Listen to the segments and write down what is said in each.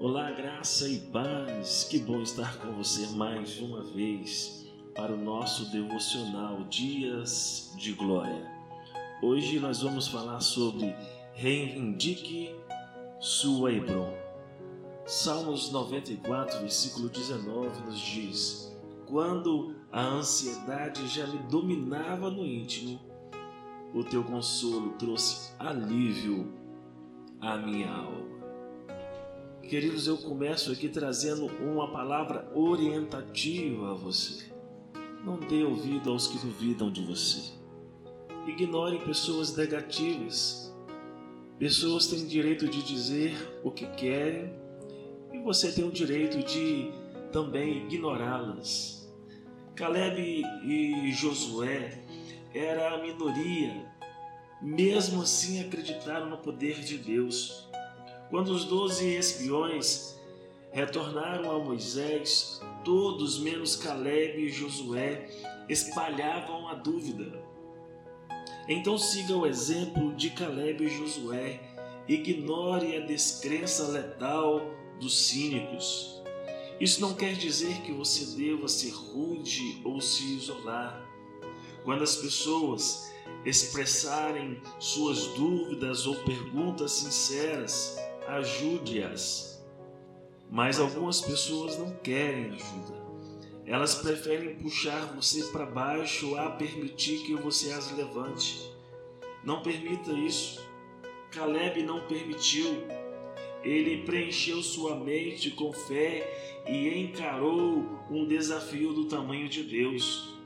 Olá, graça e paz. Que bom estar com você mais uma vez para o nosso devocional Dias de Glória. Hoje nós vamos falar sobre Reivindique sua Hebron. Salmos 94, versículo 19 nos diz: Quando a ansiedade já me dominava no íntimo, o teu consolo trouxe alívio à minha alma. Queridos, eu começo aqui trazendo uma palavra orientativa a você. Não dê ouvido aos que duvidam de você. Ignore pessoas negativas. Pessoas têm direito de dizer o que querem e você tem o direito de também ignorá-las. Caleb e Josué era a minoria, mesmo assim acreditaram no poder de Deus. Quando os doze espiões retornaram a Moisés, todos menos Caleb e Josué espalhavam a dúvida. Então siga o exemplo de Caleb e Josué, ignore a descrença letal dos cínicos. Isso não quer dizer que você deva ser rude ou se isolar. Quando as pessoas expressarem suas dúvidas ou perguntas sinceras, ajude-as. Mas algumas pessoas não querem ajuda. Elas preferem puxar você para baixo a permitir que você as levante. Não permita isso. Caleb não permitiu. Ele preencheu sua mente com fé e encarou um desafio do tamanho de Deus.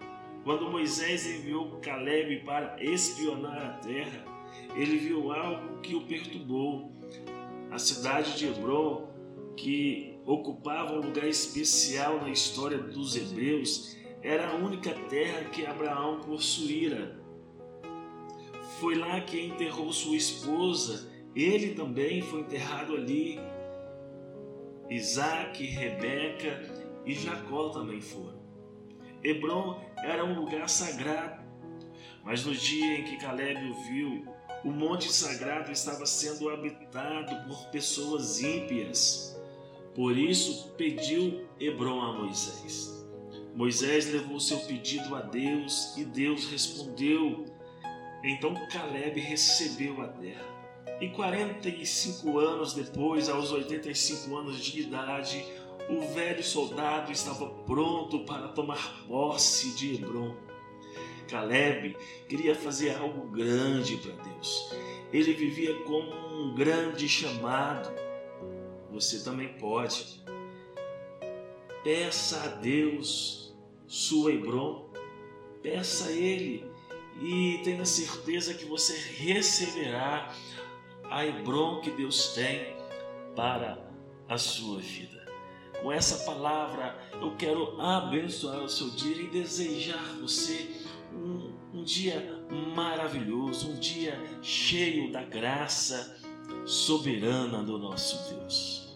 Quando Moisés enviou Caleb para espionar a terra, ele viu algo que o perturbou. A cidade de Hebron, que ocupava um lugar especial na história dos hebreus, era a única terra que Abraão possuíra. Foi lá que enterrou sua esposa, ele também foi enterrado ali. Isaac, Rebeca e Jacó também foram. Hebron era um lugar sagrado, mas no dia em que Caleb o viu, o monte sagrado estava sendo habitado por pessoas ímpias. Por isso pediu Hebron a Moisés. Moisés levou seu pedido a Deus e Deus respondeu. Então Caleb recebeu a terra. E 45 anos depois, aos 85 anos de idade, o velho soldado estava pronto para tomar posse de Hebron. Caleb queria fazer algo grande para Deus. Ele vivia com um grande chamado. Você também pode. Peça a Deus sua Hebron. Peça a Ele e tenha certeza que você receberá a Hebron que Deus tem para a sua vida. Com essa palavra, eu quero abençoar o seu dia e desejar você um dia maravilhoso, um dia cheio da graça soberana do nosso Deus.